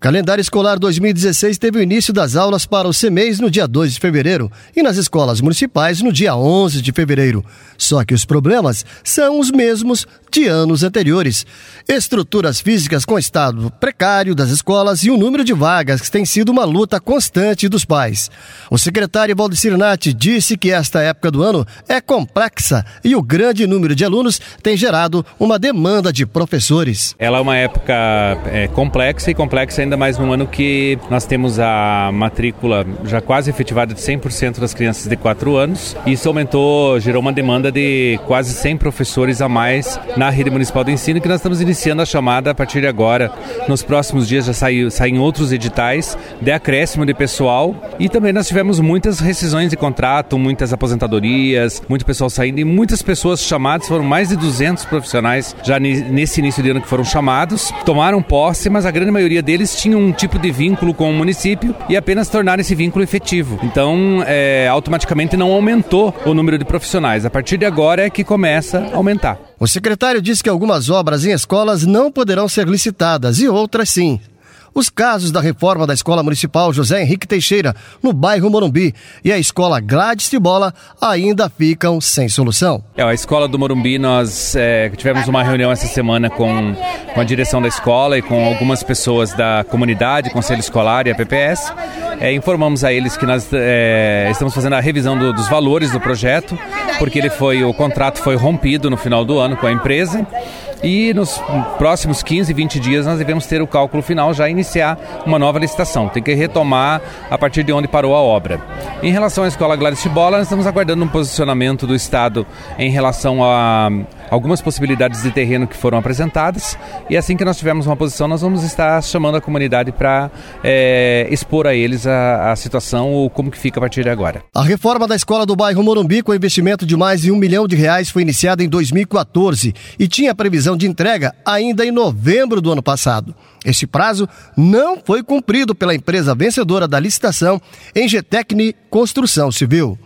Calendário escolar 2016 teve o início das aulas para o CEMEIS no dia 2 de fevereiro e nas escolas municipais no dia 11 de fevereiro. Só que os problemas são os mesmos de anos anteriores. Estruturas físicas com estado precário das escolas e o número de vagas que tem sido uma luta constante dos pais. O secretário Valdecir Nati disse que esta época do ano é complexa e o grande número de alunos tem gerado uma demanda de professores. Ela é uma época é, complexa e complexa ainda mais num ano que nós temos a matrícula já quase efetivada de 100% das crianças de 4 anos. Isso aumentou, gerou uma demanda de quase 100 professores a mais na rede municipal de ensino que nós estamos iniciando a chamada a partir de agora. Nos próximos dias já saiu, saem outros editais de acréscimo de pessoal e também nós tivemos muitas rescisões de contrato, muitas aposentadorias, muito pessoal saindo e muitas pessoas chamadas, foram mais de 200 profissionais já nesse início de ano que foram chamados, tomaram posse, mas a grande maioria deles tinham um tipo de vínculo com o município e apenas tornaram esse vínculo efetivo. Então, é, automaticamente não aumentou o número de profissionais. A partir de agora é que começa a aumentar. O secretário disse que algumas obras em escolas não poderão ser licitadas e outras sim os casos da reforma da Escola Municipal José Henrique Teixeira, no bairro Morumbi, e a Escola Gladys de Bola ainda ficam sem solução. É, a Escola do Morumbi, nós é, tivemos uma reunião essa semana com, com a direção da escola e com algumas pessoas da comunidade, Conselho Escolar e a PPS. É, informamos a eles que nós é, estamos fazendo a revisão do, dos valores do projeto, porque ele foi, o contrato foi rompido no final do ano com a empresa e nos próximos 15, 20 dias nós devemos ter o cálculo final, já iniciar uma nova licitação. Tem que retomar a partir de onde parou a obra. Em relação à Escola Gladys Bola, nós estamos aguardando um posicionamento do Estado em relação a algumas possibilidades de terreno que foram apresentadas e assim que nós tivermos uma posição, nós vamos estar chamando a comunidade para é, expor a eles a, a situação ou como que fica a partir de agora. A reforma da escola do bairro Morumbi com investimento de mais de um milhão de reais foi iniciada em 2014 e tinha previsão de entrega ainda em novembro do ano passado. Este prazo não foi cumprido pela empresa vencedora da licitação, Engetecne Construção Civil.